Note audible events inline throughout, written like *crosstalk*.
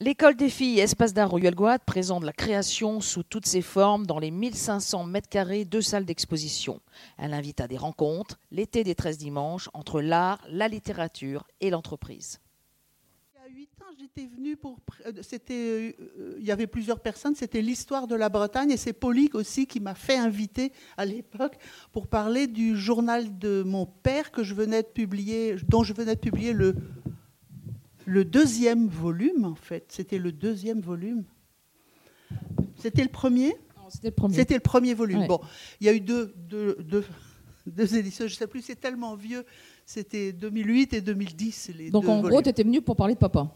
L'école des filles Espace d'art Royal présente la création sous toutes ses formes dans les 1500 mètres carrés de salles d'exposition. Elle invite à des rencontres, l'été des 13 dimanches, entre l'art, la littérature et l'entreprise. Il y a huit ans, j'étais venue pour. Euh, c'était, euh, il y avait plusieurs personnes. C'était l'histoire de la Bretagne et c'est Paulique aussi qui m'a fait inviter à l'époque pour parler du journal de mon père que je venais de publier, dont je venais de publier le le deuxième volume, en fait. C'était le deuxième volume. C'était le premier? C'était le premier. C'était le premier volume. Bon, il y a eu deux, deux, deux, *laughs* éditions, je ne sais plus, c'est tellement vieux. C'était 2008 et 2010. Les Donc en gros, tu étais venu pour parler de papa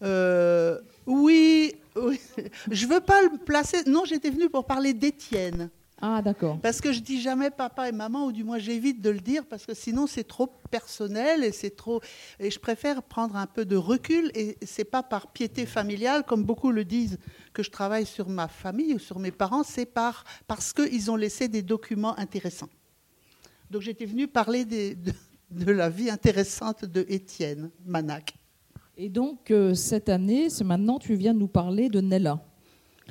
euh, oui, oui, *laughs* je veux pas le placer. Non, j'étais venu pour parler d'Étienne. Ah, d'accord. Parce que je dis jamais papa et maman, ou du moins j'évite de le dire, parce que sinon c'est trop personnel et c'est trop. Et je préfère prendre un peu de recul, et c'est pas par piété familiale, comme beaucoup le disent, que je travaille sur ma famille ou sur mes parents, c'est par, parce qu'ils ont laissé des documents intéressants. Donc j'étais venue parler de, de, la vie intéressante de Étienne Manac. Et donc euh, cette année, c'est maintenant, tu viens nous parler de Nella.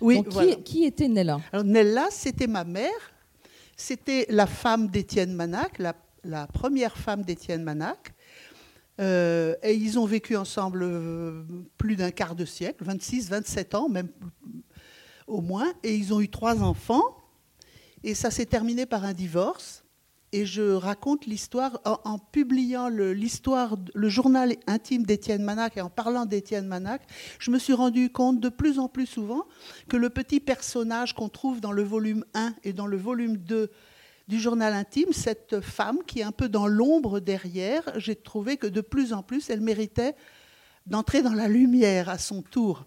Oui, qui, était Nella Alors, Nella, c'était ma mère. C'était la femme d'Étienne Manac, la, première femme d'Étienne Manac. Euh, et ils ont vécu ensemble euh, plus d'un quart de siècle, 26, 27 ans, même au moins. Et ils ont eu trois enfants. Et ça s'est terminé par un divorce et je raconte l'histoire en, publiant l'histoire, le, journal intime d'Étienne Manac et en parlant d'Étienne Manac, je me suis rendu compte de plus en plus souvent que le petit personnage qu'on trouve dans le volume 1 et dans le volume 2 du journal intime, cette femme qui est un peu dans l'ombre derrière, j'ai trouvé que de plus en plus elle méritait d'entrer dans la lumière à son tour.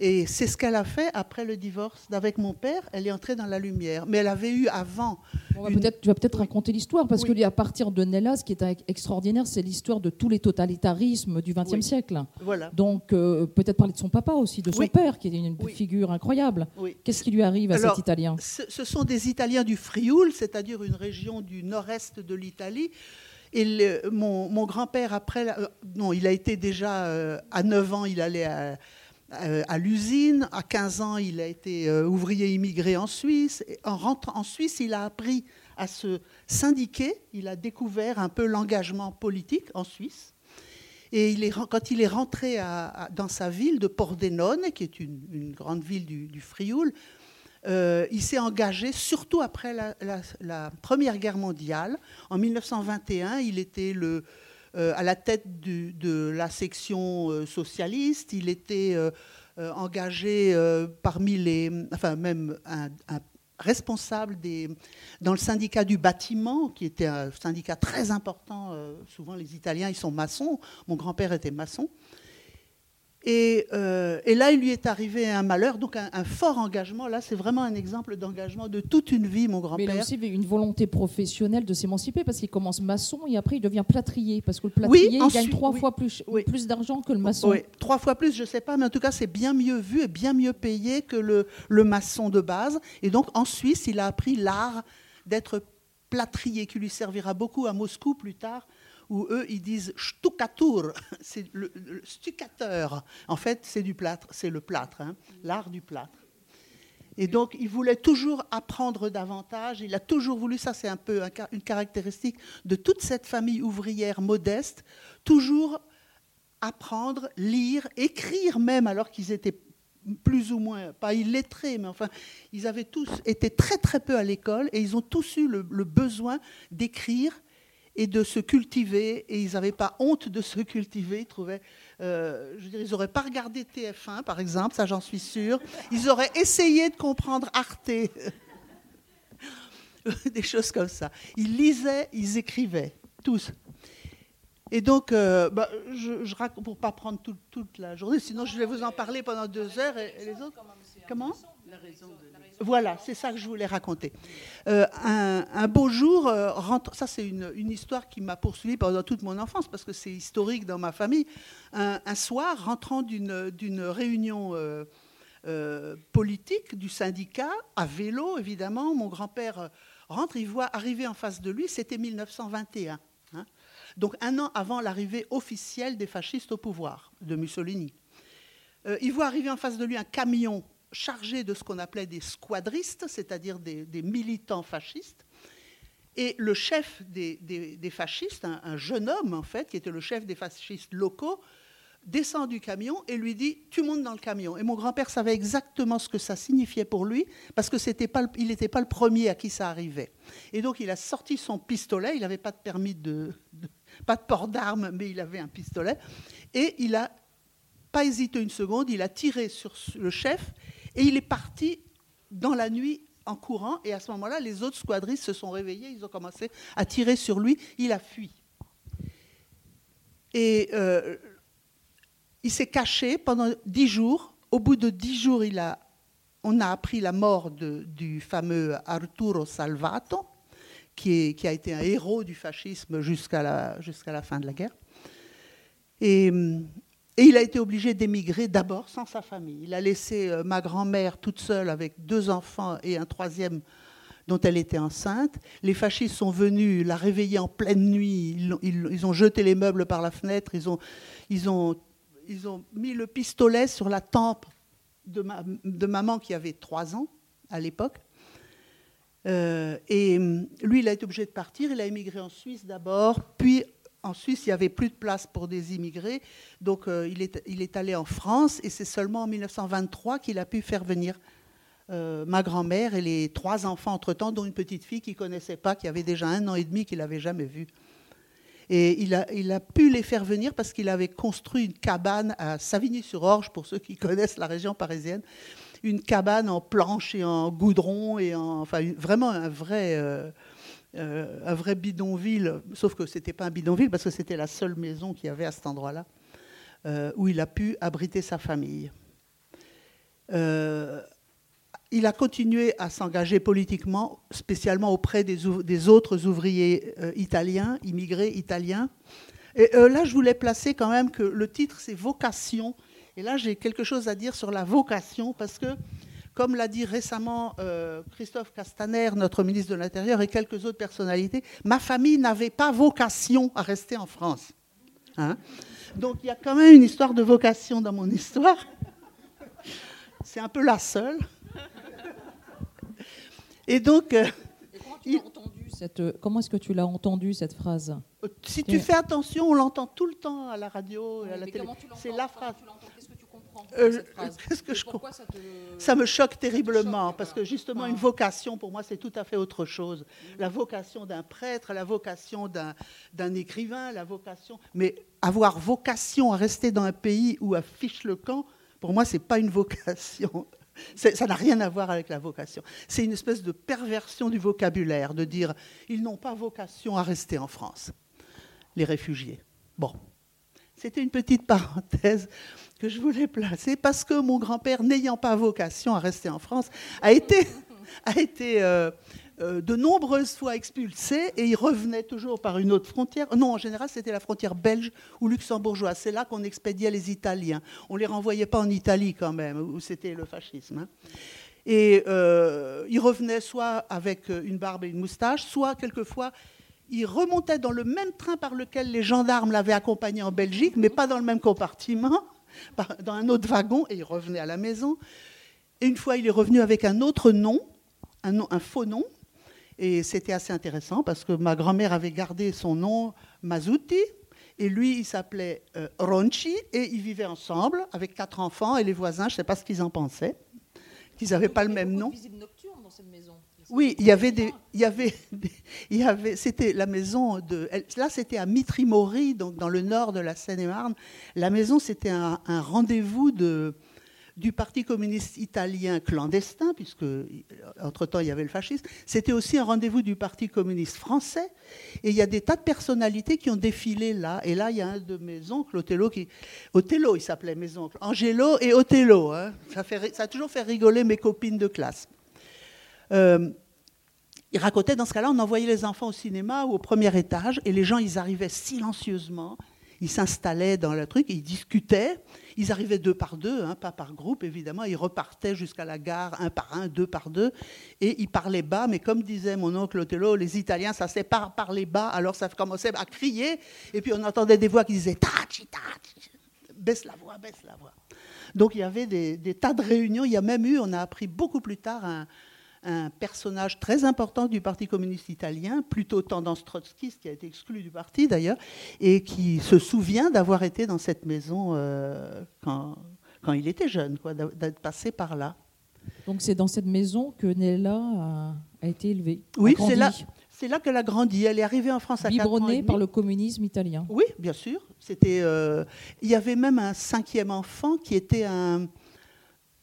Et c'est ce qu'elle a fait après le divorce avec mon père. Elle est entrée dans la lumière. Mais elle avait eu avant. tu vas peut-être raconter l'histoire, parce que à partir de Nella, ce qui est extraordinaire, c'est l'histoire de tous les totalitarismes du XXe siècle. Voilà. Donc euh, peut-être parler de son papa aussi, de son père, qui est une figure incroyable. Qu'est-ce qui lui arrive à cet Italien ce, sont des Italiens du Frioul, c'est-à-dire une région du nord-est de l'Italie. Et mon, grand-père, après, euh, non, il a été déjà euh, à 9 ans, il allait à, à l'usine. À 15 ans, il a été euh, ouvrier immigré en Suisse. en rentrant en Suisse, il a appris à se syndiquer. Il a découvert un peu l'engagement politique en Suisse. Et quand il est rentré dans sa ville de Pordenone, qui est une, grande ville du, Frioul, euh, il s'est engagé surtout après la, Première Guerre mondiale. En 1921, il était le, euh, à la tête de la section euh, socialiste. Il était euh, engagé parmi les, enfin même un, responsable des, dans le syndicat du bâtiment, qui était un syndicat très important. souvent, les Italiens, ils sont maçons. Mon grand-père était maçon. Euh, et, là, il lui est arrivé un malheur, donc un, fort engagement. Là, c'est vraiment un exemple d'engagement de toute une vie, mon grand-père. Mais il a aussi une volonté professionnelle de s'émanciper, parce qu'il commence maçon et après il devient plâtrier, parce que le plâtrier il gagne trois fois plus, plus d'argent que le maçon. Oui, trois fois plus, je ne sais pas, mais en tout cas, c'est bien mieux vu et bien mieux payé que le, le maçon de base. Et donc, en Suisse, il a appris l'art d'être plâtrier, qui lui servira beaucoup à Moscou plus tard où eux, ils disent stuccatur, *laughs* c'est le, stuccateur. En fait, c'est du plâtre, c'est le plâtre, hein, l'art du plâtre. Et donc, il voulait toujours apprendre davantage. Il a toujours voulu, ça c'est un peu une caractéristique de toute cette famille ouvrière modeste, toujours apprendre, lire, écrire même, alors qu'ils étaient plus ou moins, pas illettrés, mais enfin, ils avaient tous été très très peu à l'école et ils ont tous eu le besoin d'écrire et de se cultiver, et ils n'avaient pas honte de se cultiver. Ils trouvaient, euh, je ils n'auraient pas regardé TF1, par exemple, ça j'en suis sûre. Ils auraient essayé de comprendre Arte, *laughs* des choses comme ça. Ils lisaient, ils écrivaient, tous. Et donc, euh, bah, je, raconte, pour pas prendre toute la journée, sinon je vais vous en parler pendant deux heures, et, les autres Comment? Voilà, c'est ça que je voulais raconter. Euh, un, beau jour, euh, ça c'est une, histoire qui m'a poursuivi pendant toute mon enfance, parce que c'est historique dans ma famille. Un, soir, rentrant d'une réunion euh, politique du syndicat, à vélo évidemment, mon grand-père rentre, il voit arriver en face de lui, c'était 1921. Hein. donc un an avant l'arrivée officielle des fascistes au pouvoir, de Mussolini. il voit arriver en face de lui un camion chargé de ce qu'on appelait des squadristes, c'est-à-dire des, militants fascistes. Et le chef des, fascistes, un, jeune homme en fait, qui était le chef des fascistes locaux, descend du camion et lui dit Tu montes dans le camion. Et mon grand-père savait exactement ce que ça signifiait pour lui, parce qu'il n'était pas le premier à qui ça arrivait. Et donc il a sorti son pistolet, il n'avait pas de permis de, pas de port d'armes, mais il avait un pistolet, et il a pas hésité une seconde, il a tiré sur le chef et il est parti dans la nuit en courant. Et à ce moment-là, les autres squadristes se sont réveillés, ils ont commencé à tirer sur lui. Il a fui. Et euh, il s'est caché pendant dix jours. Au bout de dix jours, on a appris la mort du fameux Arturo Salvato, qui, qui, a été un héros du fascisme jusqu'à la, jusqu'à la fin de la guerre. Et et il a été obligé d'émigrer d'abord sans sa famille. Il a laissé euh, ma grand-mère toute seule avec deux enfants et un troisième dont elle était enceinte. Les fascistes sont venus la réveiller en pleine nuit. Ils, ont jeté les meubles par la fenêtre. Ils ont, mis le pistolet sur la tempe de, maman qui avait trois ans à l'époque. Euh, et lui, il a été obligé de partir. Il a émigré en Suisse d'abord, puis en Suisse, il n'y avait plus de place pour des immigrés, donc euh, il, est, allé en France et c'est seulement en 1923 qu'il a pu faire venir euh, ma grand-mère et les trois enfants entre-temps, dont une petite fille qu'il ne connaissait pas, qui avait déjà un an et demi, qu'il n'avait jamais vu. Et il a, pu les faire venir parce qu'il avait construit une cabane à Savigny-sur-Orge, pour ceux qui connaissent la région parisienne, une cabane en planche et en goudron, et en, enfin vraiment un vrai... Euh, euh, un vrai bidonville, sauf que ce n'était pas un bidonville parce que c'était la seule maison qu'il y avait à cet endroit-là, euh, où il a pu abriter sa famille. Euh, il a continué à s'engager politiquement, spécialement auprès des, des autres ouvriers italiens, immigrés italiens. Et là, je voulais placer quand même que le titre, c'est Vocation. Et là, j'ai quelque chose à dire sur la vocation, parce que comme l'a dit récemment euh, Christophe Castaner, notre ministre de l'Intérieur, et quelques autres personnalités, ma famille n'avait pas vocation à rester en France. Hein. donc il y a quand même une histoire de vocation dans mon histoire. C'est un peu la seule. Et donc. Euh, comment est-ce que tu l'as entendu cette phrase? Si tu fais attention, on l'entend tout le temps à la radio et à la télé. C'est la phrase. Euh, qu'est-ce que je ça, ça, me choque terriblement parce que justement une vocation pour moi c'est tout à fait autre chose. La vocation d'un prêtre, la vocation d'un écrivain, la vocation. Mais avoir vocation à rester dans un pays où affiche le camp, pour moi c'est pas une vocation. *laughs* Ça n'a rien à voir avec la vocation. C'est une espèce de perversion du vocabulaire de dire ils n'ont pas vocation à rester en France, les réfugiés. Bon, c'était une petite parenthèse que je voulais placer parce que mon grand-père, n'ayant pas vocation à rester en France, a été, euh, euh, de nombreuses fois expulsé et il revenait toujours par une autre frontière. Non, en général, c'était la frontière belge ou luxembourgeoise. C'est là qu'on expédiait les Italiens. On ne les renvoyait pas en Italie quand même, où c'était le fascisme. Hein. Et euh, il revenait soit avec une barbe et une moustache, soit quelquefois il remontait dans le même train par lequel les gendarmes l'avaient accompagné en Belgique, mais pas dans le même compartiment *laughs* dans un autre wagon et il revenait à la maison. Et une fois, il est revenu avec un autre nom, un, faux nom. Et c'était assez intéressant parce que ma grand-mère avait gardé son nom Mazuti. Et lui, il s'appelait euh, Ronchi. Et ils vivaient ensemble avec quatre enfants. Et les voisins, je ne sais pas ce qu'ils en pensaient. Qu'ils n'avaient pas le même nom. dans cette maison. Oui, il y avait des, il y avait, il y avait, c'était la maison de, là c'était à Mitrimori, donc dans le nord de la Seine-et-Marne. La maison c'était un, rendez-vous de, du Parti communiste italien clandestin, puisque entre-temps il y avait le fascisme. C'était aussi un rendez-vous du Parti communiste français. Et il y a des tas de personnalités qui ont défilé là. Et là, il y a un de mes oncles, Othello, qui. Othello, il s'appelait mes oncles. Angelo et Othello. Hein. Ça, fait, ça a toujours fait rigoler mes copines de classe. Euh, il racontait, dans ce cas-là, on envoyait les enfants au cinéma ou au premier étage, et les gens, ils arrivaient silencieusement, ils s'installaient dans le truc, ils discutaient, ils arrivaient deux par deux, hein, pas par groupe évidemment, ils repartaient jusqu'à la gare un par un, deux par deux, et ils parlaient bas, mais comme disait mon oncle Othello, les Italiens, ça s'est pas parler bas, alors ça commençait à crier, et puis on entendait des voix qui disaient tachi, tachi, baisse la voix, baisse la voix. Donc il y avait des, tas de réunions. Il y a même eu, on a appris beaucoup plus tard, un, personnage très important du Parti communiste italien, plutôt tendance trotskiste, qui a été exclu du parti d'ailleurs, et qui se souvient d'avoir été dans cette maison euh, quand, quand, il était jeune, d'être passé par là. Donc c'est dans cette maison que Nella a, été élevée. Oui, c'est là. C'est là qu'elle a grandi. Elle est arrivée en France à 4 ans. par le communisme italien. Oui, bien sûr. C'était. Euh, il y avait même un cinquième enfant qui était un,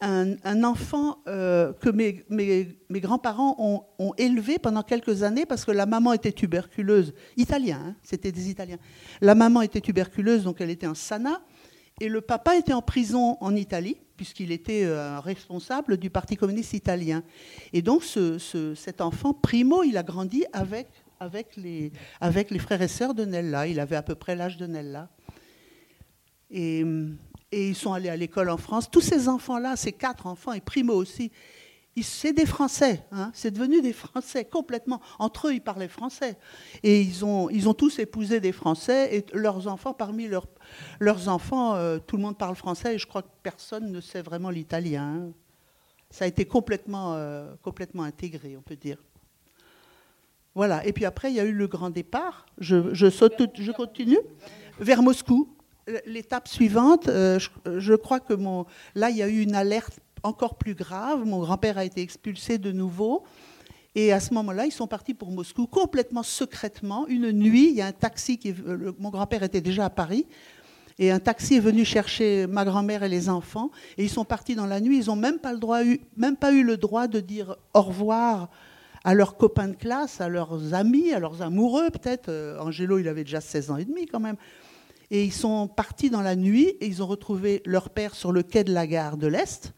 un, enfant euh, que mes, grands-parents ont, élevé pendant quelques années parce que la maman était tuberculeuse. Italien, hein, c'était des Italiens. La maman était tuberculeuse, donc elle était en sana. Et le papa était en prison en Italie puisqu'il était euh, responsable du Parti communiste italien. Et donc cet enfant, Primo, il a grandi avec, les, avec les frères et sœurs de Nella. Il avait à peu près l'âge de Nella. Et, et, ils sont allés à l'école en France. Tous ces enfants-là, ces quatre enfants, et Primo aussi, c'est des Français, hein. c'est devenu des Français complètement. Entre eux, ils parlaient français. Et ils ont, ils ont tous épousé des Français, et leurs enfants, parmi leurs, leurs enfants, euh, tout le monde parle français, et je crois que personne ne sait vraiment l'italien. Hein. Ça a été complètement, euh, complètement intégré, on peut dire. Voilà, et puis après, il y a eu le grand départ. Je, je continue vers Moscou. L'étape suivante, euh, je, crois que mon, là, il y a eu une alerte encore plus grave. Mon grand-père a été expulsé de nouveau. Et à ce moment-là, ils sont partis pour Moscou complètement secrètement. Une nuit, il y a un taxi qui. mon grand-père était déjà à Paris. Et un taxi est venu chercher ma grand-mère et les enfants. Et ils sont partis dans la nuit. Ils n'ont même, pas même pas eu le droit de dire au revoir à leurs copains de classe, à leurs amis, à leurs amoureux peut-être. Euh, Angelo, il avait déjà 16 ans et demi quand même. Et ils sont partis dans la nuit et ils ont retrouvé leur père sur le quai de la gare de l'Est.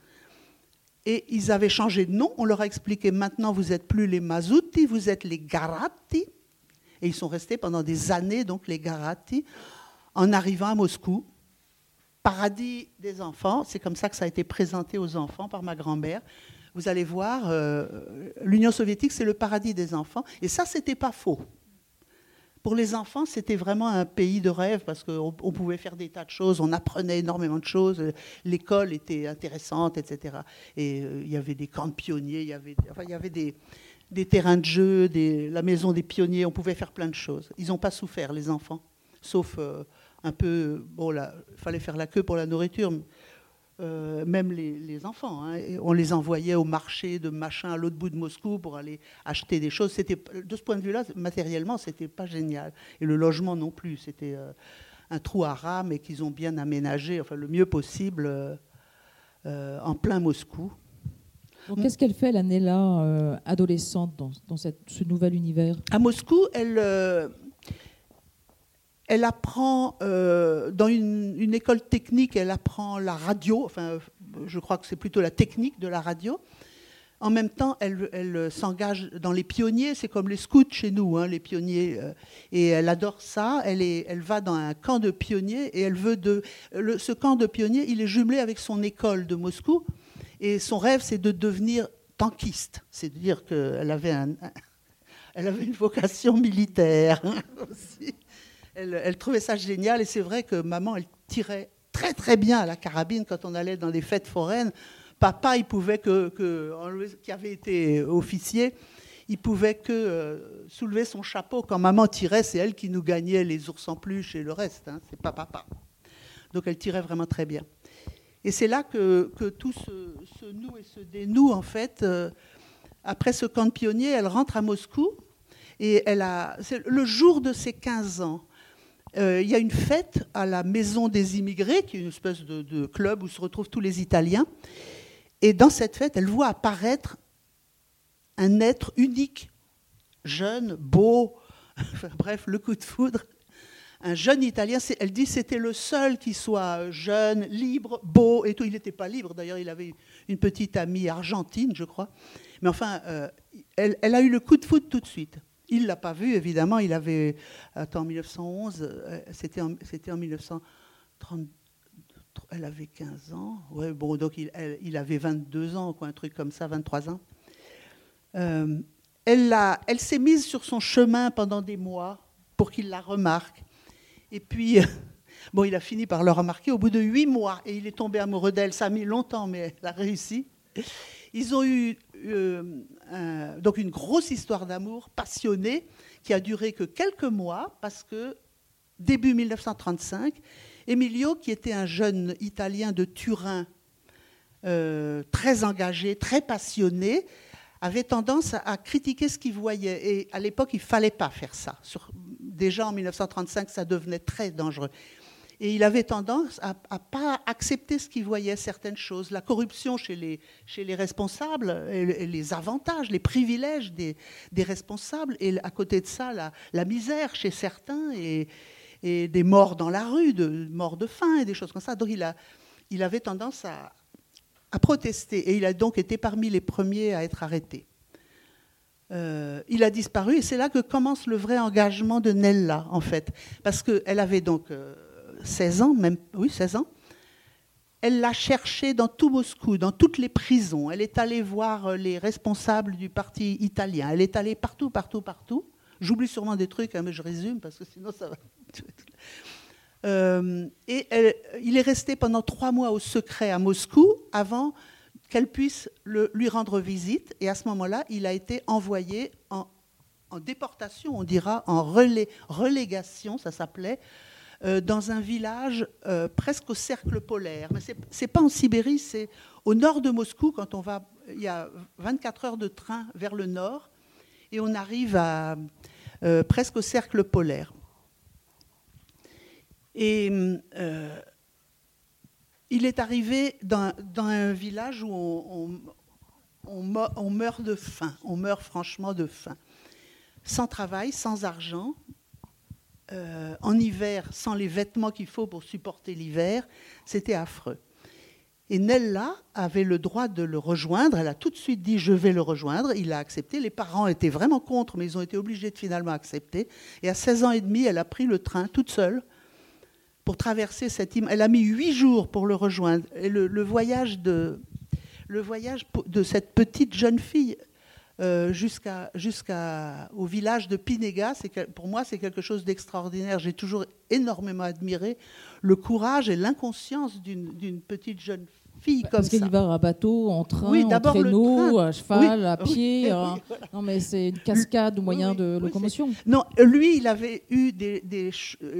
Et ils avaient changé de nom. On leur a expliqué maintenant, vous n'êtes plus les Mazuti, vous êtes les Garatti. Et ils sont restés pendant des années, donc les Garatti, en arrivant à Moscou. Paradis des enfants, c'est comme ça que ça a été présenté aux enfants par ma grand-mère. Vous allez voir, euh, l'Union soviétique, c'est le paradis des enfants. Et ça, c'était pas faux pour les enfants, c'était vraiment un pays de rêve parce qu'on pouvait faire des tas de choses, on apprenait énormément de choses, l'école était intéressante, etc. Et euh, il y avait des camps de pionniers, il y avait, des, terrains de jeu, la maison des pionniers, on pouvait faire plein de choses. Ils n'ont pas souffert, les enfants, sauf euh, un peu, bon, il fallait faire la queue pour la nourriture. Euh, même les, enfants. Hein. On les envoyait au marché de machin à l'autre bout de Moscou pour aller acheter des choses. C'était, de ce point de vue-là, matériellement, c'était pas génial. Et le logement non plus. C'était euh, un trou à rame et qu'ils ont bien aménagé, enfin le mieux possible, euh, en plein Moscou. qu'est-ce qu'elle fait l'année-là, adolescente, dans, dans cette, ce nouvel univers? À Moscou, elle elle apprend, euh, dans une, école technique, elle apprend la radio, enfin, je crois que c'est plutôt la technique de la radio. En même temps, elle, s'engage dans les pionniers, c'est comme les scouts chez nous, hein, les pionniers, euh, et elle adore ça. Elle, va dans un camp de pionniers et elle veut de. ce camp de pionniers, il est jumelé avec son école de Moscou, et son rêve, c'est de devenir tankiste, c'est-à-dire qu'elle avait, une vocation militaire aussi elle, trouvait ça génial. Et c'est vrai que maman, elle tirait très très bien à la carabine quand on allait dans des fêtes foraines. Papa, il pouvait que, qui avait été officier, il pouvait que euh, soulever son chapeau quand maman tirait. C'est elle qui nous gagnait les ours en peluche et le reste. Hein, c'est pas papa. Donc elle tirait vraiment très bien. Et c'est là que, tout se, noue et se dénoue en fait. Euh, après ce camp de pionniers, elle rentre à Moscou et elle a, le jour de ses 15 ans. Euh, il y a une fête à la Maison des immigrés, qui est une espèce de, club où se retrouvent tous les Italiens. Et dans cette fête, elle voit apparaître un être unique, jeune, beau, *laughs* bref, le coup de foudre. Un jeune Italien, elle dit c'était le seul qui soit jeune, libre, beau et tout. Il n'était pas libre, d'ailleurs, il avait une petite amie argentine, je crois. Mais enfin, euh, elle, elle, a eu le coup de foudre tout de suite. Il ne l'a pas vu, évidemment. Il avait. Attends, en 1911, euh, c'était en, c'était en 1930. Elle avait 15 ans. Ouais, bon, donc il, avait 22 ans, quoi, un truc comme ça, 23 ans. Euh, elle, elle s'est mise sur son chemin pendant des mois pour qu'il la remarque. Et puis, *laughs* Bon, il a fini par le remarquer au bout de huit mois et il est tombé amoureux d'elle. Ça a mis longtemps, mais elle a réussi. Ils ont eu euh, donc une grosse histoire d'amour passionnée qui a duré que quelques mois parce que début 1935, Emilio, qui était un jeune Italien de Turin, euh, très engagé, très passionné, avait tendance à, critiquer ce qu'il voyait. Et à l'époque, il ne fallait pas faire ça. déjà en 1935, ça devenait très dangereux. Et il avait tendance à ne pas accepter ce qu'il voyait, certaines choses. La corruption chez les, chez les responsables, les avantages, les privilèges des, des, responsables, et à côté de ça, la, la misère chez certains, et, et, des morts dans la rue, de morts de faim, et des choses comme ça. Donc il, a, il avait tendance à, à protester, et il a donc été parmi les premiers à être arrêté. Euh, il a disparu, et c'est là que commence le vrai engagement de Nella, en fait. Parce qu'elle avait donc... Euh, 16 ans, même, oui, 16 ans. Elle l'a cherché dans tout Moscou, dans toutes les prisons. Elle est allée voir euh, les responsables du parti italien. Elle est allée partout, partout, partout. J'oublie sûrement des trucs, hein, mais je résume parce que sinon ça va. *laughs* Euh, et il est resté pendant trois mois au secret à Moscou avant qu'elle puisse lui rendre visite. Et à ce moment-là, il a été envoyé en, déportation, on dira, en relégation, ça s'appelait, euh, dans un village euh, presque au cercle polaire. Mais ce n'est pas en Sibérie, c'est au nord de Moscou, quand on va, il y a 24 heures de train vers le nord, et on arrive euh, presque au cercle polaire. Et il est arrivé dans, un village où on, meurt de faim, on meurt franchement de faim. Sans travail, sans argent, euh, en hiver sans les vêtements qu'il faut pour supporter l'hiver, c'était affreux. Et Nella avait le droit de le rejoindre. Elle a tout de suite dit je vais le rejoindre. Il a accepté. Les parents étaient vraiment contre, mais ils ont été obligés de finalement accepter. Et à 16 ans et demi, elle a pris le train toute seule pour traverser cette île. Elle a mis huit jours pour le rejoindre. Et le, voyage de, le voyage de cette petite jeune fille euh, jusqu'à jusqu'au village de Pinega. Pour moi, c'est quelque chose d'extraordinaire. J'ai toujours énormément admiré le courage et l'inconscience d'une petite jeune fille comme Parce ça. Parce qu'il va à bateau, en train, en traîneau, à cheval, à pied. *laughs* Hein. Non, mais c'est une cascade ou moyen de locomotion. Non, lui, il avait eu des, des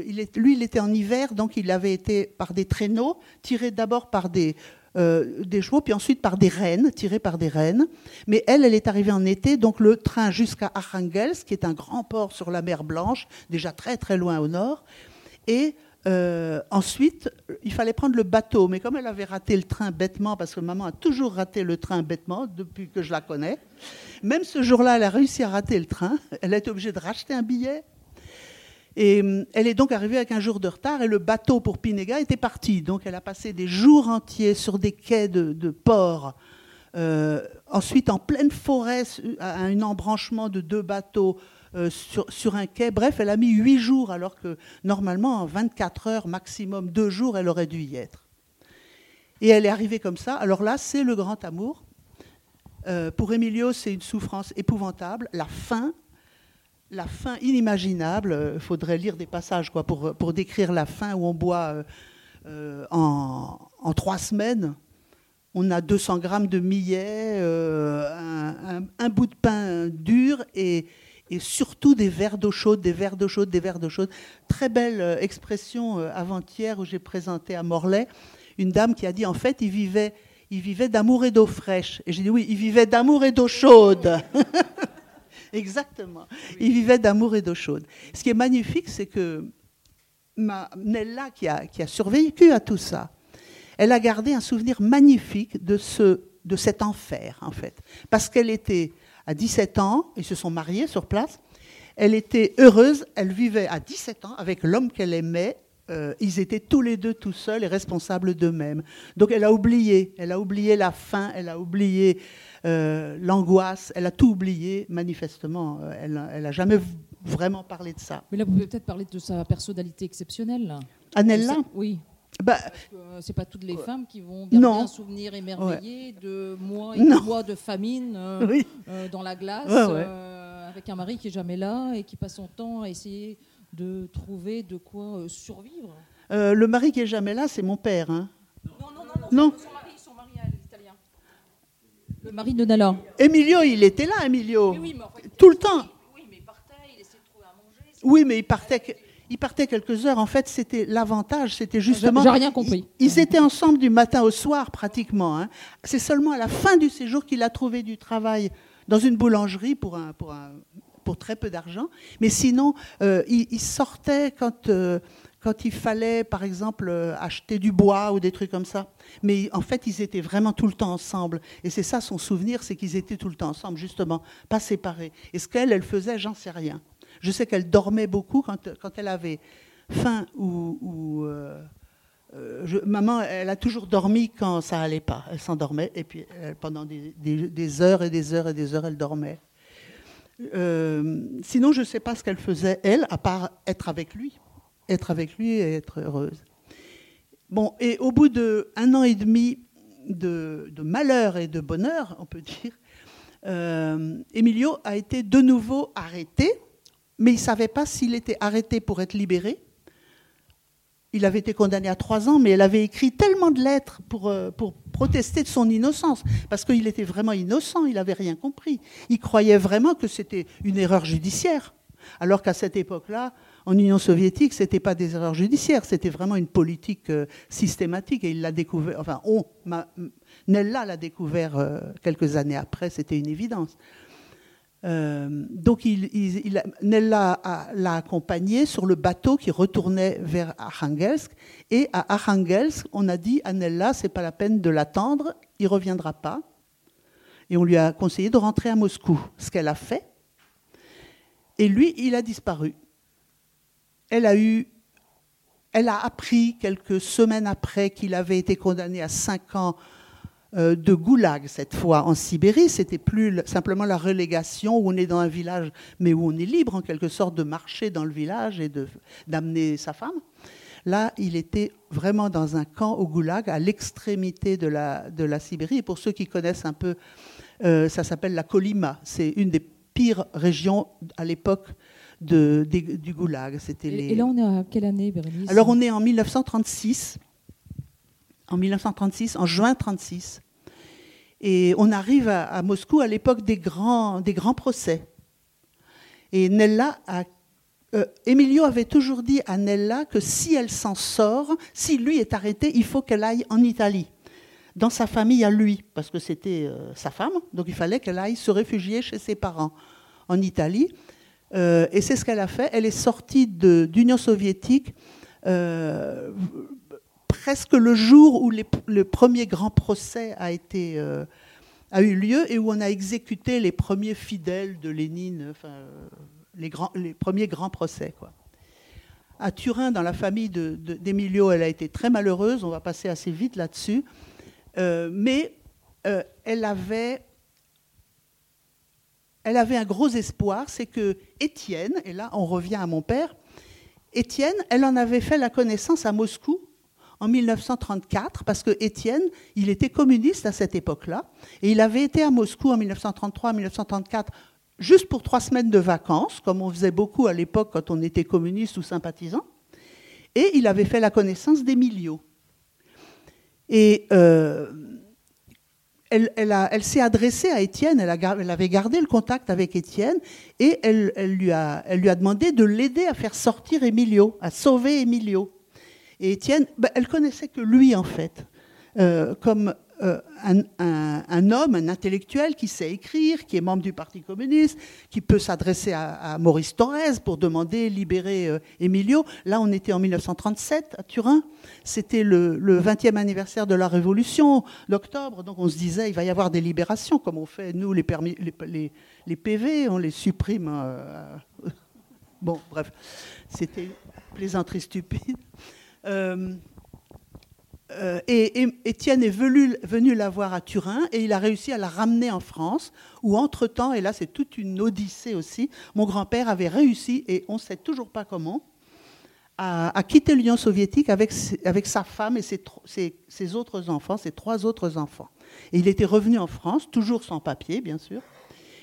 il est, lui, il était en hiver, donc il avait été par des traîneaux tirés d'abord par des euh, des chevaux, puis ensuite par des rennes, tirés par des rennes. Mais elle, elle est arrivée en été, donc le train jusqu'à Arhangelsk, qui est un grand port sur la mer Blanche, déjà très très loin au nord. Et euh, ensuite, il fallait prendre le bateau. Mais comme elle avait raté le train bêtement, parce que maman a toujours raté le train bêtement depuis que je la connais, même ce jour-là, elle a réussi à rater le train. Elle a été obligée de racheter un billet et hum, elle est donc arrivée avec un jour de retard et le bateau pour Pinega était parti. Donc elle a passé des jours entiers sur des quais de, port. Euh, ensuite, en pleine forêt, à un embranchement de deux bateaux euh, sur, un quai. Bref, elle a mis huit jours, alors que normalement, en 24 heures, maximum deux jours, elle aurait dû y être. Et elle est arrivée comme ça. Alors là, c'est le grand amour. Euh, pour Emilio, c'est une souffrance épouvantable. La faim, la faim inimaginable. Il euh, faudrait lire des passages quoi, pour, pour décrire la faim où on boit euh, euh, en, en, trois semaines. On a 200 grammes de millet, un, bout de pain dur et, et surtout des verres d'eau chaude, des verres d'eau chaude, des verres d'eau chaude. Très belle expression avant-hier où j'ai présenté à Morlaix une dame qui a dit en fait il vivait, il vivait d'amour et d'eau fraîche. Et j'ai dit oui, il vivait d'amour et d'eau chaude. *laughs* *laughs* Exactement. Il vivait d'amour et d'eau chaude. Ce qui est magnifique, c'est que ma, Nella, qui a, qui a survécu à tout ça, elle a gardé un souvenir magnifique de, ce, de cet enfer, en fait. Parce qu'elle était à 17 ans, ils se sont mariés sur place, elle était heureuse, elle vivait à 17 ans avec l'homme qu'elle aimait, euh, ils étaient tous les deux tout seuls et responsables d'eux-mêmes. Donc elle a oublié, elle a oublié la faim, elle a oublié euh, l'angoisse, elle a tout oublié, manifestement. Euh, elle n'a jamais vraiment parlé de ça. Mais là, vous pouvez peut-être parler de sa personnalité exceptionnelle. Annella Oui. Bah, c'est pas toutes les femmes qui vont garder un souvenir émerveillé de mois et mois de famine *laughs* dans la glace, avec un mari qui est jamais là et qui passe son temps à essayer de trouver de quoi euh, survivre Euh, le mari qui est jamais là, c'est mon père. Hein. Non, non, non, non. Son mari, son mari italien. Le mari de Nala. Emilio, il était là, Emilio. Oui, mais Tout le temps. Oui, mais il partait, il essayait de trouver à manger. Oui, mais il partait il partait quelques heures. En fait, c'était l'avantage, c'était justement. J'ai rien compris. Ils, étaient ensemble du matin au soir pratiquement. Hein. C'est seulement à la fin du séjour qu'il a trouvé du travail dans une boulangerie pour un, pour un, pour très peu d'argent. Mais sinon, euh, il, sortait quand. Euh, quand il fallait, par exemple, euh, acheter du bois ou des trucs comme ça. Mais en fait, ils étaient vraiment tout le temps ensemble. Et c'est ça son souvenir, c'est qu'ils étaient tout le temps ensemble, justement, pas séparés. Et ce qu'elle, elle faisait, j'en sais rien. Je sais qu'elle dormait beaucoup quand, elle avait faim ou... Euh, euh, maman, elle a toujours dormi quand ça allait pas. Elle s'endormait et puis pendant des, heures et des heures et des heures, elle dormait. Sinon, je ne sais pas ce qu'elle faisait, elle, à part être avec lui. Être avec lui et être heureuse. Bon, et au bout d'un an et demi de, malheur et de bonheur, on peut dire, Emilio a été de nouveau arrêté mais il ne savait pas s'il était arrêté pour être libéré. Il avait été condamné à trois ans, mais elle avait écrit tellement de lettres pour, euh, pour protester de son innocence, parce qu'il était vraiment innocent, il n'avait rien compris. Il croyait vraiment que c'était une erreur judiciaire, alors qu'à cette époque-là, en Union soviétique, ce n'était pas des erreurs judiciaires, c'était vraiment une politique euh, systématique, et il l'a découvert, enfin, Nella l'a découvert euh, quelques années après, c'était une évidence. Euh, donc il, Nella l'a accompagné sur le bateau qui retournait vers Arkhangelsk. Et à Arkhangelsk, on a dit à Nella, c'est pas la peine de l'attendre, il reviendra pas. Et on lui a conseillé de rentrer à Moscou, ce qu'elle a fait. Et lui, il a disparu. Elle a eu, elle a appris quelques semaines après qu'il avait été condamné à cinq ans euh, de goulag cette fois en Sibérie. C'était plus simplement la relégation où on est dans un village, mais où on est libre en quelque sorte de marcher dans le village et d'amener sa femme. Là, il était vraiment dans un camp au goulag, à l'extrémité de la, de la Sibérie. Et pour ceux qui connaissent un peu, euh, ça s'appelle la Kolima. C'est une des pires régions à l'époque de, du goulag. C'était et, et, là, on est à quelle année, Bérénice Alors, on est en 1936 en 1936, en juin 1936. Et on arrive à, Moscou à l'époque des grands, des grands procès. Et Nella a, euh, Emilio avait toujours dit à Nella que si elle s'en sort, si lui est arrêté, il faut qu'elle aille en Italie. Dans sa famille à lui, parce que c'était euh, sa femme, donc il fallait qu'elle aille se réfugier chez ses parents en Italie. Euh, et c'est ce qu'elle a fait. Elle est sortie d'Union soviétique presque le jour où le premier grand procès euh, a eu lieu et où on a exécuté les premiers fidèles de Lénine, enfin, les, premiers grands procès. À Turin, dans la famille d'Emilio, de, elle a été très malheureuse, on va passer assez vite là-dessus, euh, mais euh, elle, avait, elle avait un gros espoir, c'est que Étienne, et là on revient à mon père, Étienne, elle en avait fait la connaissance à Moscou en 1934, parce que Étienne, il était communiste à cette époque-là, et il avait été à Moscou en 1933-1934 juste pour trois semaines de vacances, comme on faisait beaucoup à l'époque quand on était communiste ou sympathisant, et il avait fait la connaissance d'Emilio. Et euh, elle, s'est adressée à Étienne, elle, avait gardé le contact avec Étienne, et elle, lui a, demandé de l'aider à faire sortir Emilio, à sauver Emilio. Et Étienne, bah, elle connaissait que lui, en fait, euh, comme euh, un, homme, un intellectuel qui sait écrire, qui est membre du Parti communiste, qui peut s'adresser à, Maurice Thorez pour demander libérer euh, Emilio. Là, on était en 1937 à Turin. C'était le, 20e anniversaire de la Révolution d'octobre. Donc on se disait, il va y avoir des libérations, comme on fait, nous, les, PV, on les supprime. *laughs* bon, bref, c'était plaisanterie stupide. Euh, euh, et, Étienne est venu, la voir à Turin et il a réussi à la ramener en France, où entre-temps, et là c'est toute une odyssée aussi, mon grand-père avait réussi, et on ne sait toujours pas comment, à, quitter l'Union soviétique avec, avec, sa femme et ses, ses, autres enfants, ses trois autres enfants. Et il était revenu en France, toujours sans papier, bien sûr.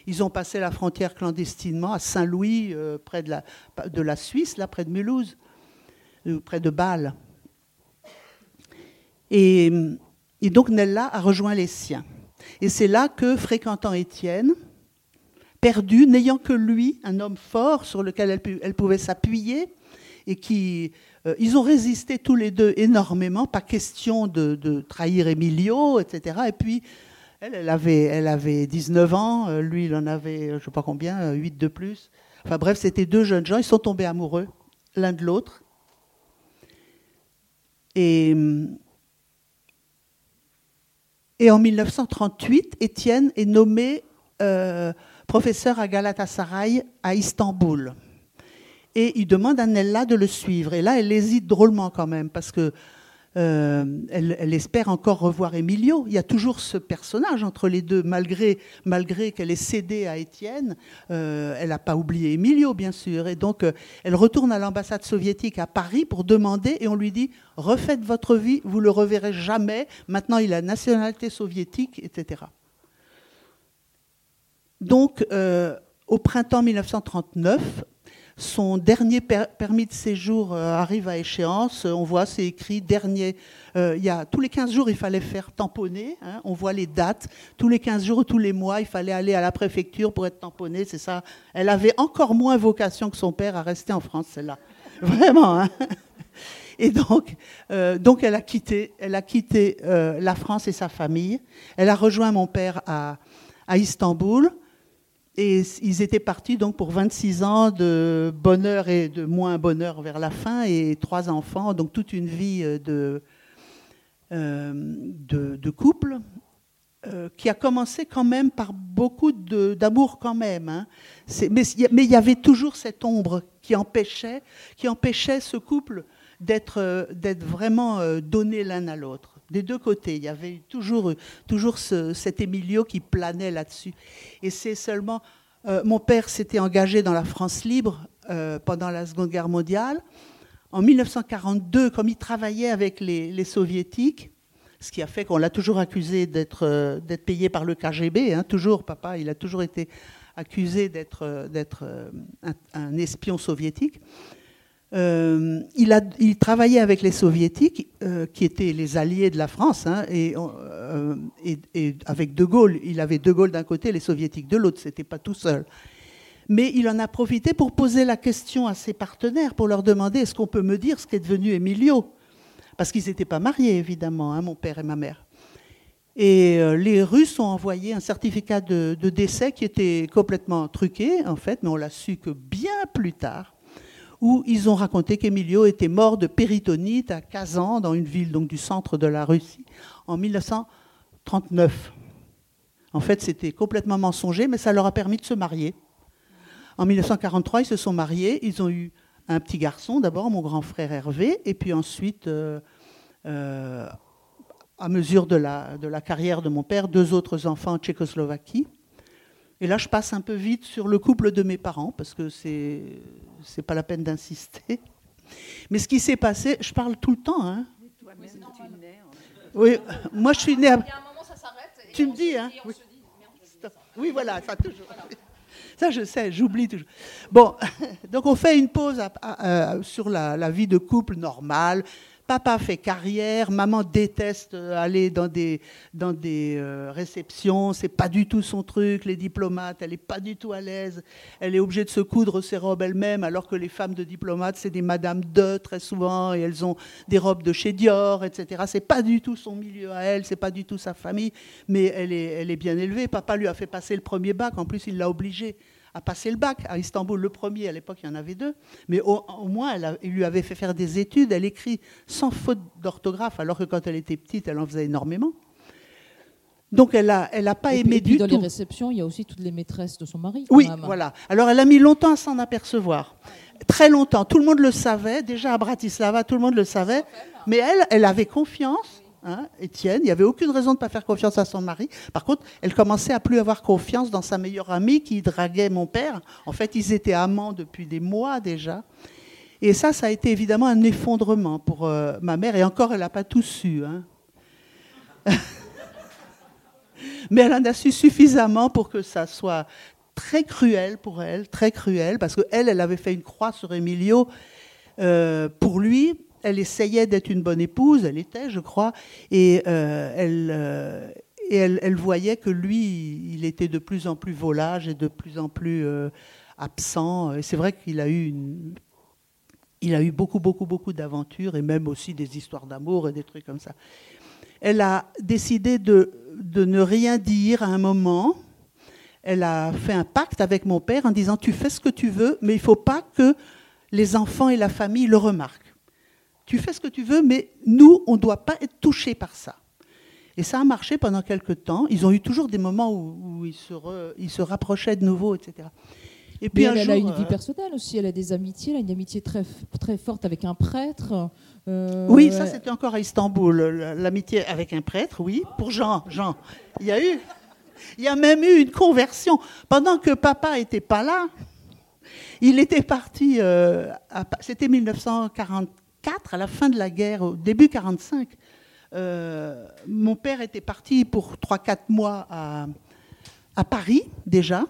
Ils ont passé la frontière clandestinement à Saint-Louis, euh, près de la, de la Suisse, là près de Mulhouse près de Bâle. Et, donc Nella a rejoint les siens. Et c'est là que, fréquentant Étienne, perdu, n'ayant que lui, un homme fort sur lequel elle, pouvait s'appuyer, et qui, euh, ils ont résisté tous les deux énormément, pas question de, trahir Emilio, etc. Et puis, elle, avait, elle avait 19 ans, euh, lui, il en avait, je ne sais pas combien, 8 de plus. Enfin bref, c'était deux jeunes gens, ils sont tombés amoureux l'un de l'autre. Et, et en 1938, Étienne est nommé euh, professeur à Galatasaray à Istanbul. Et il demande à Nella de le suivre. Et là, elle hésite drôlement quand même, parce que euh, elle, espère encore revoir Emilio. Il y a toujours ce personnage entre les deux, malgré, qu'elle ait cédé à Étienne. Euh, elle n'a pas oublié Emilio, bien sûr. Et donc, euh, elle retourne à l'ambassade soviétique à Paris pour demander, et on lui dit refaites votre vie, vous le reverrez jamais. Maintenant, il a nationalité soviétique, etc. Donc, au printemps 1939, son dernier permis de séjour euh, arrive à échéance. On voit, c'est écrit dernier. Euh, il y a, tous les 15 jours, il fallait faire tamponner. Hein. on voit les dates. Tous les 15 jours ou tous les mois, il fallait aller à la préfecture pour être tamponné. C'est ça. Elle avait encore moins vocation que son père à rester en France, celle-là. *laughs* Vraiment. Hein. et donc, euh, donc, elle a quitté, elle a quitté la France et sa famille. Elle a rejoint mon père à Istanbul. Et ils étaient partis donc pour 26 ans de bonheur et de moins bonheur vers la fin et trois enfants, donc toute une vie euh, de, euh, de, couple euh, qui a commencé quand même par beaucoup d'amour quand même. Hein. Mais, mais, il y avait toujours cette ombre qui empêchait, qui empêchait ce couple d'être vraiment donné l'un à l'autre des deux côtés. Il y avait toujours, toujours cet Emilio qui planait là-dessus. Et c'est seulement. Euh, mon père s'était engagé dans la France libre euh, pendant la Seconde Guerre mondiale. En 1942, comme il travaillait avec les, soviétiques, ce qui a fait qu'on l'a toujours accusé d'être euh, payé par le KGB, hein, toujours, papa, il a toujours été accusé d'être un, espion soviétique. Euh, il, travaillait avec les soviétiques, euh, qui étaient les alliés de la France, hein, euh, et, et, avec De Gaulle. Il avait De Gaulle d'un côté, les soviétiques de l'autre, c'était pas tout seul. Mais il en a profité pour poser la question à ses partenaires, pour leur demander est-ce qu'on peut me dire ce qu'est devenu Emilio? Parce qu'ils n'étaient pas mariés, évidemment, hein, mon père et ma mère. Et les Russes ont envoyé un certificat de, de décès qui était complètement truqué, en fait, mais on l'a su que bien plus tard où ils ont raconté qu'Emilio était mort de péritonite à Kazan, dans une ville donc, du centre de la Russie, en 1939. En fait, c'était complètement mensonger, mais ça leur a permis de se marier. En 1943, ils se sont mariés. Ils ont eu un petit garçon, d'abord, mon grand frère Hervé, et puis ensuite, euh, euh, à mesure de la, de la carrière de mon père, deux autres enfants en Tchécoslovaquie. Et là, je passe un peu vite sur le couple de mes parents, parce que c'est n'est pas la peine d'insister. Mais ce qui s'est passé, je parle tout le temps. Hein. Oui, moi je suis née à... Tu me dis, hein oui. oui, voilà, ça toujours. Ça, je sais, j'oublie toujours. Bon, *laughs* donc on fait une pause sur la, vie de couple normale. Papa fait carrière, maman déteste aller dans des, dans des euh, réceptions, c'est pas du tout son truc, les diplomates, elle est pas du tout à l'aise, elle est obligée de se coudre ses robes elle-même, alors que les femmes de diplomates, c'est des madames de très souvent, et elles ont des robes de chez Dior, etc. C'est pas du tout son milieu à elle, c'est pas du tout sa famille, mais elle est, elle est bien élevée. Papa lui a fait passer le premier bac, en plus il l'a obligée a passé le bac à Istanbul, le premier, à l'époque il y en avait deux, mais au, moins elle il lui avait fait faire des études, elle écrit sans faute d'orthographe, alors que quand elle était petite, elle en faisait énormément. Donc elle n'a elle a pas aimé du tout. Dans les réceptions, il y a aussi toutes les maîtresses de son mari. Oui, voilà. Alors elle a mis longtemps à s'en apercevoir. Très longtemps. Tout le monde le savait. Déjà à Bratislava, tout le monde le savait. Mais elle, elle avait confiance. Hein, Étienne. Il n'y avait aucune raison de ne pas faire confiance à son mari. Par contre, elle commençait à plus avoir confiance dans sa meilleure amie qui draguait mon père. En fait, ils étaient amants depuis des mois déjà. Et ça, ça a été évidemment un effondrement pour euh, ma mère. Et encore, elle n'a pas tout su. Hein. *laughs* Mais elle en a su suffisamment pour que ça soit très cruel pour elle, très cruel, parce qu'elle, elle avait fait une croix sur Emilio euh, pour lui, elle essayait d'être une bonne épouse, elle était, je crois, et elle, et elle, voyait que lui, il était de plus en plus volage et de plus en plus absent. Et c'est vrai qu'il a eu il a beaucoup, beaucoup, beaucoup d'aventures et même aussi des histoires d'amour et des trucs comme ça. Elle a décidé de, ne rien dire à un moment. Elle a fait un pacte avec mon père en disant Tu fais ce que tu veux, mais il ne faut pas que les enfants et la famille le remarquent. Tu fais ce que tu veux, mais nous, on ne doit pas être touchés par ça. Et ça a marché pendant quelques temps. Ils ont eu toujours des moments où, ils, se ils se rapprochaient de nouveau, etc. Et puis elle, a une vie euh, personnelle aussi, elle a des amitiés, elle a une amitié très, très forte avec un prêtre. Euh, oui, ça c'était encore à Istanbul, l'amitié avec un prêtre, oui, pour Jean. Jean, il y a eu, il y a même eu une conversion. Pendant que papa n'était pas là, il était parti, euh, c'était 1944, à la fin de la guerre, au début 45. mon père était parti pour 3-4 mois à, Paris déjà.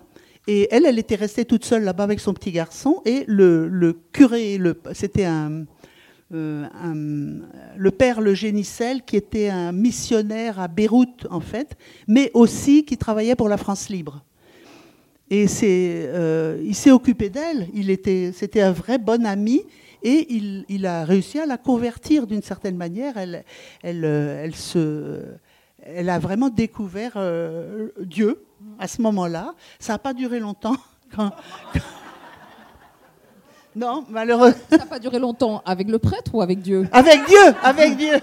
Et elle, elle était restée toute seule là-bas avec son petit garçon. Et le, curé, c'était un, euh, le père Le Génicel, qui était un missionnaire à Beyrouth, en fait, mais aussi qui travaillait pour la France libre. Et euh, il s'est occupé d'elle. Il était, c'était un vrai bon ami. Et il, a réussi à la convertir d'une certaine manière. Elle, elle, elle, se, elle a vraiment découvert euh, Dieu à ce moment-là. Ça n'a pas duré longtemps. *laughs* Non, malheureusement. Ça n'a pas duré longtemps avec le prêtre ou avec Dieu? Avec Dieu, avec Dieu.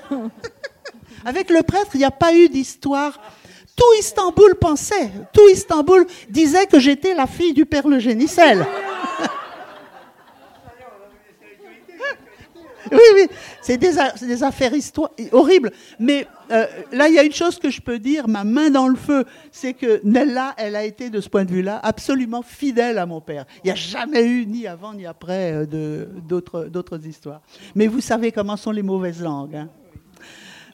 avec le prêtre, il n'y a pas eu d'histoire. Tout Istanbul pensait, tout Istanbul disait que j'étais la fille du père Le Génicel. *laughs* oui, oui, c'est des, des, affaires horribles. Mais euh, là, il y a une chose que je peux dire, ma main dans le feu, c'est que Nella, elle a été de ce point de vue-là absolument fidèle à mon père. Il n'y a jamais eu, ni avant ni après, euh, d'autres histoires. Mais vous savez comment sont les mauvaises langues. Hein.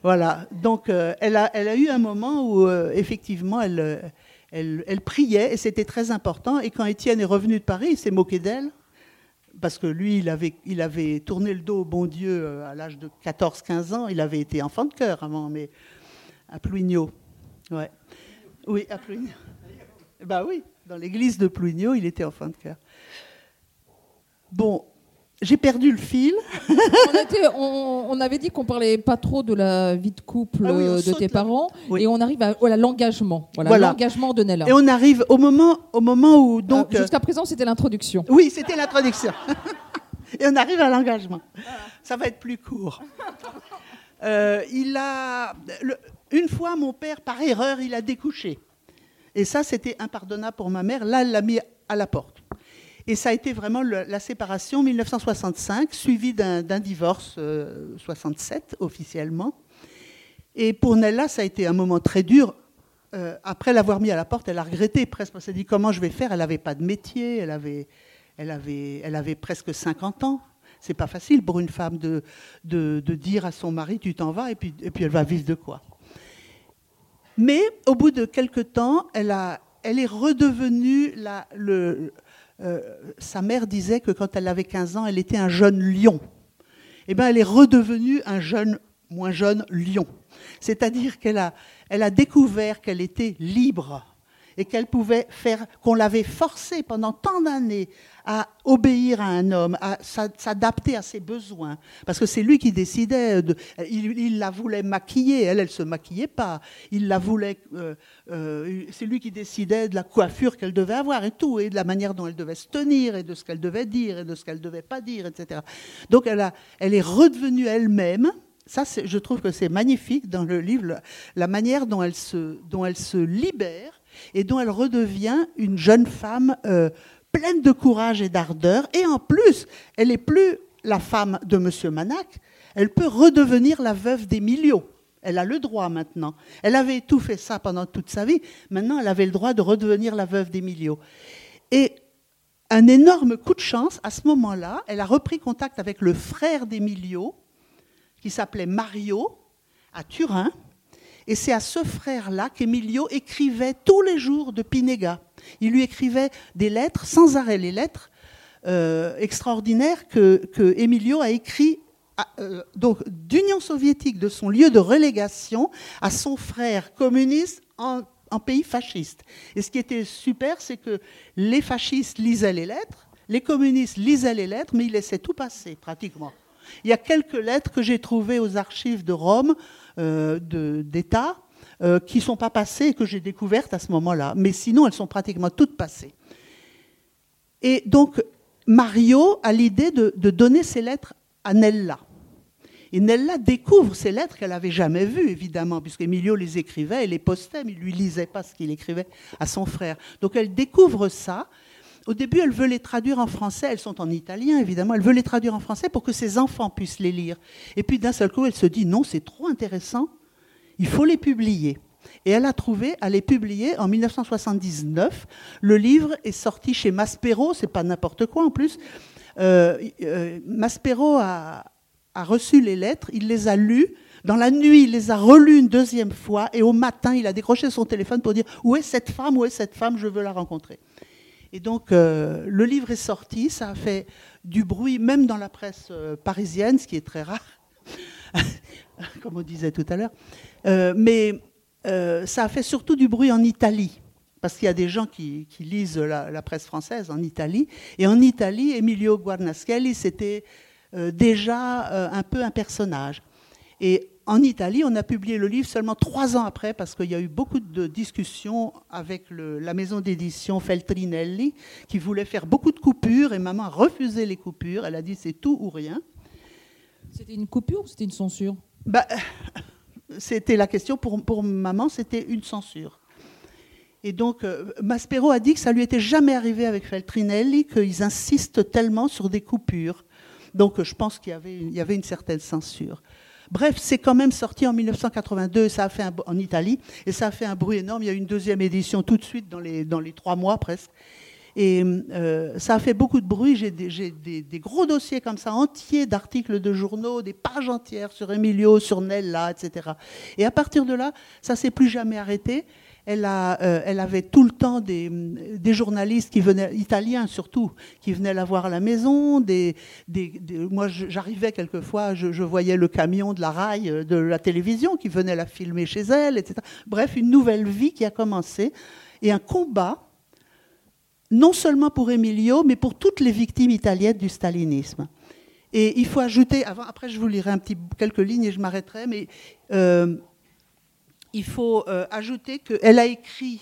Voilà. Donc, euh, elle, a, eu un moment où, effectivement, elle, elle priait, et c'était très important. Et quand Étienne est revenu de Paris, il s'est moqué d'elle parce que lui, il avait, il avait tourné le dos au bon Dieu euh, à l'âge de 14-15 ans. Il avait été enfant de cœur avant, mais à Plouigneau. Ouais. Oui, à Plouigneau. Bah oui, dans l'église de Plouigneau, il était enfant de cœur. Bon, j'ai perdu le fil. on, avait dit qu'on parlait pas trop de la vie de couple ah euh, de tes parents, et on arrive à l'engagement, voilà, l'engagement de Nella. Et on arrive au moment, au moment où donc. Euh, jusqu'à présent, c'était l'introduction. Oui, c'était l'introduction. *laughs* et on arrive à l'engagement. Ça va être plus court. Euh, il a, une fois, mon père, par erreur, il a découché. Et ça, c'était impardonnable pour ma mère. Là, elle l'a mis à la porte. Et ça a été vraiment la séparation 1965, suivie d'un divorce 67 euh, officiellement. Et pour Nella, ça a été un moment très dur. Euh, après l'avoir mis à la porte, elle a regretté presque. Elle s'est dit comment je vais faire? Elle n'avait pas de métier, elle avait, elle avait, elle avait presque 50 ans. C'est pas facile pour une femme de, de, dire à son mari tu t'en vas et puis, et puis elle va vivre de quoi. Mais au bout de quelques temps, elle, a, elle est redevenue la, le, euh, sa mère disait que quand elle avait 15 ans, elle était un jeune lion. Eh bien, elle est redevenue un jeune, moins jeune lion. C'est-à-dire qu'elle a, découvert qu'elle était libre et qu'elle pouvait faire, qu'on l'avait forcée pendant tant d'années à obéir à un homme, à s'adapter à ses besoins. Parce que c'est lui qui décidait. Il, la voulait maquiller, elle, elle se maquillait pas. Il la voulait. Euh, euh, c'est lui qui décidait de la coiffure qu'elle devait avoir et tout, et de la manière dont elle devait se tenir, et de ce qu'elle devait dire, et de ce qu'elle devait pas dire, etc. Donc elle, elle est redevenue elle-même. Ça, je trouve que c'est magnifique dans le livre, la manière dont elle se, dont elle se libère et dont elle redevient une jeune femme euh, pleine de courage et d'ardeur. Et en plus, elle n'est plus la femme de M. Manac, elle peut redevenir la veuve d'Emilio. Elle a le droit maintenant. Elle avait fait ça pendant toute sa vie. Maintenant, elle avait le droit de redevenir la veuve d'Emilio. Et un énorme coup de chance, à ce moment-là, elle a repris contact avec le frère d'Emilio, qui s'appelait Mario, à Turin. Et c'est à ce frère-là qu'Emilio écrivait tous les jours de Pinega. Il lui écrivait des lettres, sans arrêt, les lettres euh, extraordinaires que, Emilio a écrites donc d'Union soviétique, de son lieu de relégation, à son frère communiste en pays fasciste. Et ce qui était super, c'est que les fascistes lisaient les lettres, les communistes lisaient les lettres, mais ils laissaient tout passer pratiquement. Il y a quelques lettres que j'ai trouvées aux archives de Rome, euh, d'État, euh, qui ne sont pas passées et que j'ai découvertes à ce moment-là. Mais sinon, elles sont pratiquement toutes passées. Et donc, Mario a l'idée de, donner ces lettres à Nella. Et Nella découvre ces lettres qu'elle n'avait jamais vues, évidemment, puisqu'Emilio les écrivait et les postait, mais il ne lui lisait pas ce qu'il écrivait à son frère. Donc elle découvre ça, au début, elle veut les traduire en français. Elles sont en italien, évidemment. Elle veut les traduire en français pour que ses enfants puissent les lire. Et puis d'un seul coup, elle se dit non, c'est trop intéressant. Il faut les publier. Et elle a trouvé à les publier en 1979. Le livre est sorti chez Maspero, c'est pas n'importe quoi en plus. Euh, euh, Maspero a, a reçu les lettres, il les a lues. Dans la nuit, il les a relues une deuxième fois et au matin, il a décroché son téléphone pour dire Où est cette femme? Où est cette femme? Je veux la rencontrer. Et donc, euh, le livre est sorti, ça a fait du bruit, même dans la presse euh, parisienne, ce qui est très rare, *laughs* comme on disait tout à l'heure. Euh, mais ça a fait surtout du bruit en Italie, parce qu'il y a des gens qui, lisent la, presse française en Italie. Et en Italie, Emilio Guarnaschelli, c'était déjà un peu un personnage. En Italie, on a publié le livre seulement trois ans après, parce qu'il y a eu beaucoup de discussions avec la maison d'édition Feltrinelli, qui voulait faire beaucoup de coupures, et maman a refusé les coupures. Elle a dit c'est tout ou rien. C'était une coupure ou c'était une censure? Bah, *laughs* C'était la question. Pour, pour maman, c'était une censure. Et donc, euh, Maspero a dit que ça lui était jamais arrivé avec Feltrinelli, qu'ils insistent tellement sur des coupures. Donc, je pense qu'il y, y avait une certaine censure. Bref, c'est quand même sorti en 1982, ça a fait en Italie, et ça a fait un bruit énorme. Il y a eu une deuxième édition tout de suite, dans les, dans les trois mois presque. Et euh, ça a fait beaucoup de bruit. J'ai des, des, gros dossiers comme ça, entiers d'articles de journaux, des pages entières sur Emilio, sur Nella, etc. Et à partir de là, ça s'est plus jamais arrêté. Euh, elle, avait tout le temps des, journalistes qui venaient, italiens surtout, qui venaient la voir à la maison. Moi, j'arrivais quelquefois, je, voyais le camion de la rail euh, de la télévision qui venait la filmer chez elle, etc. Bref, une nouvelle vie qui a commencé et un combat, non seulement pour Emilio, mais pour toutes les victimes italiennes du stalinisme. Et il faut ajouter, après je vous lirai quelques lignes et je m'arrêterai, mais euh, il faut euh, ajouter qu'elle a écrit,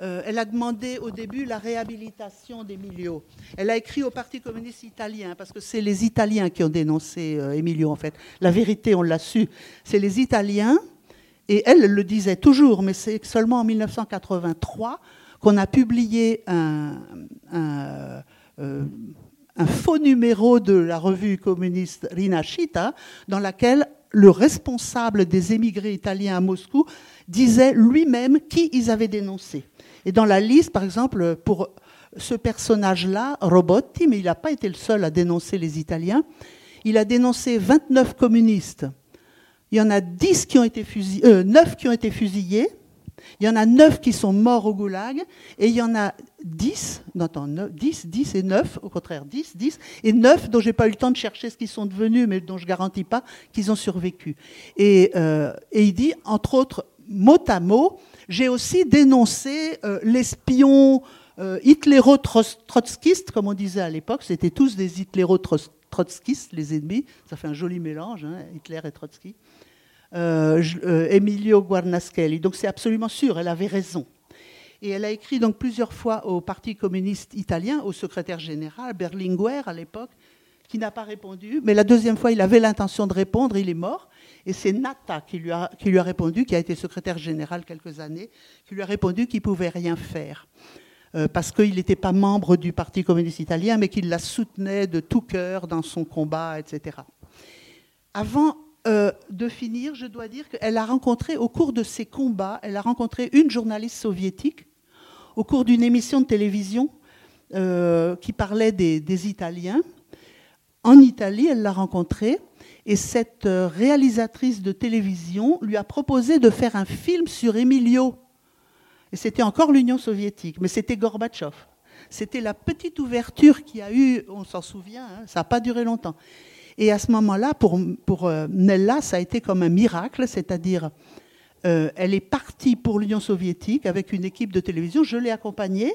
euh, elle a demandé au début la réhabilitation d'Emilio. Elle a écrit au Parti communiste italien, parce que c'est les Italiens qui ont dénoncé euh, Emilio, en fait. La vérité, on l'a su, c'est les Italiens, et elle, le disait toujours, mais c'est seulement en 1983 qu'on a publié un, un faux numéro de la revue communiste Rinascita, dans laquelle le responsable des émigrés italiens à Moscou disait lui-même qui ils avaient dénoncé. Et dans la liste, par exemple, pour ce personnage-là, Robotti, mais il n'a pas été le seul à dénoncer les Italiens, il a dénoncé 29 communistes. Il y en a 10 qui ont été fusillés, 9 euh, qui ont été fusillés, il y en a 9 qui sont morts au goulag, et il y en a 10, non, 10, 10 et 9, au contraire, 10, 10, et 9 dont j'ai pas eu le temps de chercher ce qu'ils sont devenus, mais dont je garantis pas qu'ils ont survécu. Et, euh, et, il dit, entre autres, mot à mot, j'ai aussi dénoncé euh, l'espion euh, hitléro-trotskiste, comme on disait à l'époque, c'était tous des hitléro-trotskistes, les ennemis, ça fait un joli mélange, hein, Hitler et Trotsky. Euh, Emilio Guarnaschelli. Donc c'est absolument sûr, elle avait raison. Et elle a écrit donc plusieurs fois au Parti communiste italien, au secrétaire général, Berlinguer à l'époque, qui n'a pas répondu. Mais la deuxième fois, il avait l'intention de répondre, il est mort. Et c'est Natta qui lui, a, qui lui a répondu, qui a été secrétaire général quelques années, qui lui a répondu qu'il pouvait rien faire. Euh, parce qu'il n'était pas membre du Parti communiste italien, mais qu'il la soutenait de tout cœur dans son combat, etc. Avant euh, de finir, je dois dire qu'elle a rencontré, au cours de ses combats, elle a rencontré une journaliste soviétique, au cours d'une émission de télévision euh, qui parlait des, Italiens. En Italie, elle l'a rencontrée, et cette euh, réalisatrice de télévision lui a proposé de faire un film sur Emilio. Et c'était encore l'Union soviétique, mais c'était Gorbatchev. C'était la petite ouverture qui a eu, on s'en souvient, hein, ça n'a pas duré longtemps. Et à ce moment-là, pour, euh, Nella, ça a été comme un miracle, c'est-à-dire, euh, elle est partie pour l'Union soviétique avec une équipe de télévision. Je l'ai accompagnée,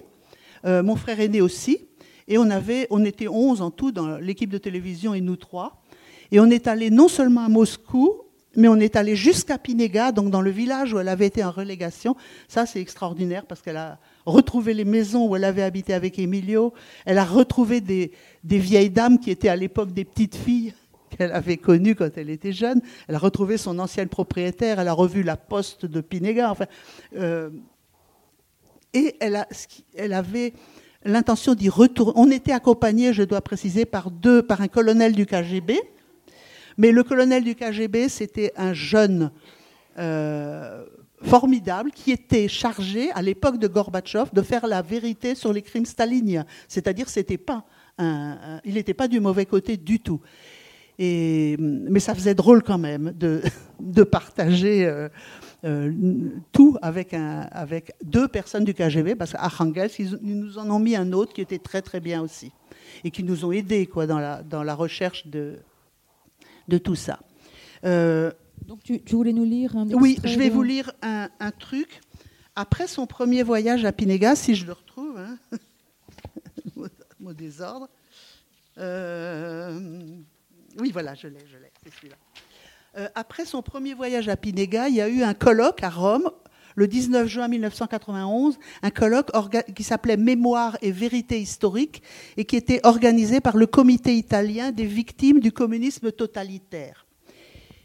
euh, mon frère aîné aussi, et on, avait, on était 11 en tout dans l'équipe de télévision et nous trois. Et on est allé non seulement à Moscou, mais on est allé jusqu'à Pinega, donc dans le village où elle avait été en relégation. Ça, c'est extraordinaire parce qu'elle a retrouvé les maisons où elle avait habité avec Emilio. Elle a retrouvé des, vieilles dames qui étaient à l'époque des petites filles *laughs* qu'elle avait connues quand elle était jeune. Elle a retrouvé son ancienne propriétaire. Elle a revu la poste de Pinega. Enfin, euh, et elle, a, elle avait l'intention d'y retourner. On était accompagnés, je dois préciser, par deux, par un colonel du KGB mais le colonel du KGB, c'était un jeune euh, formidable qui était chargé, à l'époque de Gorbatchev, de faire la vérité sur les crimes staliniens. C'est-à-dire, c'était pas il n'était pas du mauvais côté du tout. Mais ça faisait drôle quand même de, *laughs* partager euh, euh, tout avec, un, deux personnes du KGB, parce qu'à Hangels, ils, nous en ont mis un autre qui était très très bien aussi, et qui nous ont aidés quoi, dans, la, recherche de, de tout ça. Euh, Donc tu, voulais nous lire un Oui, je vais vous lire un, truc. Après son premier voyage à Pinéga, si je le retrouve, hein, *laughs* mot désordre. Euh, oui, voilà, je l'ai, je l'ai, c'est celui-là. Euh, après son premier voyage à Pinéga, il y a eu un colloque à Rome le 19 juin 1991, un colloque qui s'appelait Mémoire et vérité historique et qui était organisé par le comité italien des victimes du communisme totalitaire.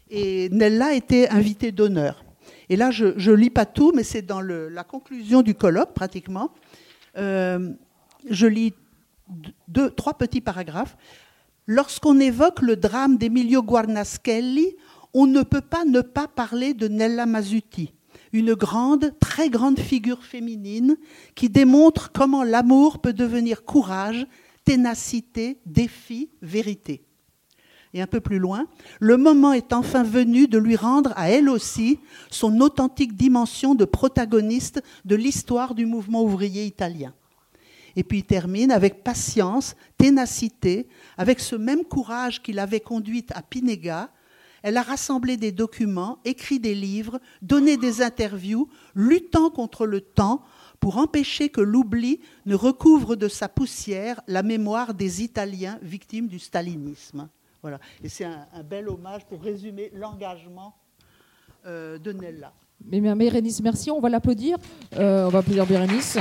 Et Nella était invitée d'honneur. Et là, je ne lis pas tout, mais c'est dans la conclusion du colloque, pratiquement. Euh, je lis trois petits paragraphes. Lorsqu'on évoque le drame d'Emilio Guarnaschelli, on ne peut pas ne pas parler de Nella Masuti, une grande, très grande figure féminine qui démontre comment l'amour peut devenir courage, ténacité, défi, vérité. Et un peu plus loin, le moment est enfin venu de lui rendre à elle aussi son authentique dimension de protagoniste de l'histoire du mouvement ouvrier italien. Et puis il termine avec patience, ténacité, avec ce même courage qui l'avait conduite à Pinega, elle a rassemblé des documents, écrit des livres, donné des interviews, luttant contre le temps pour empêcher que l'oubli ne recouvre de sa poussière la mémoire des Italiens victimes du stalinisme. Voilà. Et c'est un, bel hommage pour résumer l'engagement euh, de Nella. Mais, Bérénice, merci. On va l'applaudir. Euh, on va applaudir Bérénice.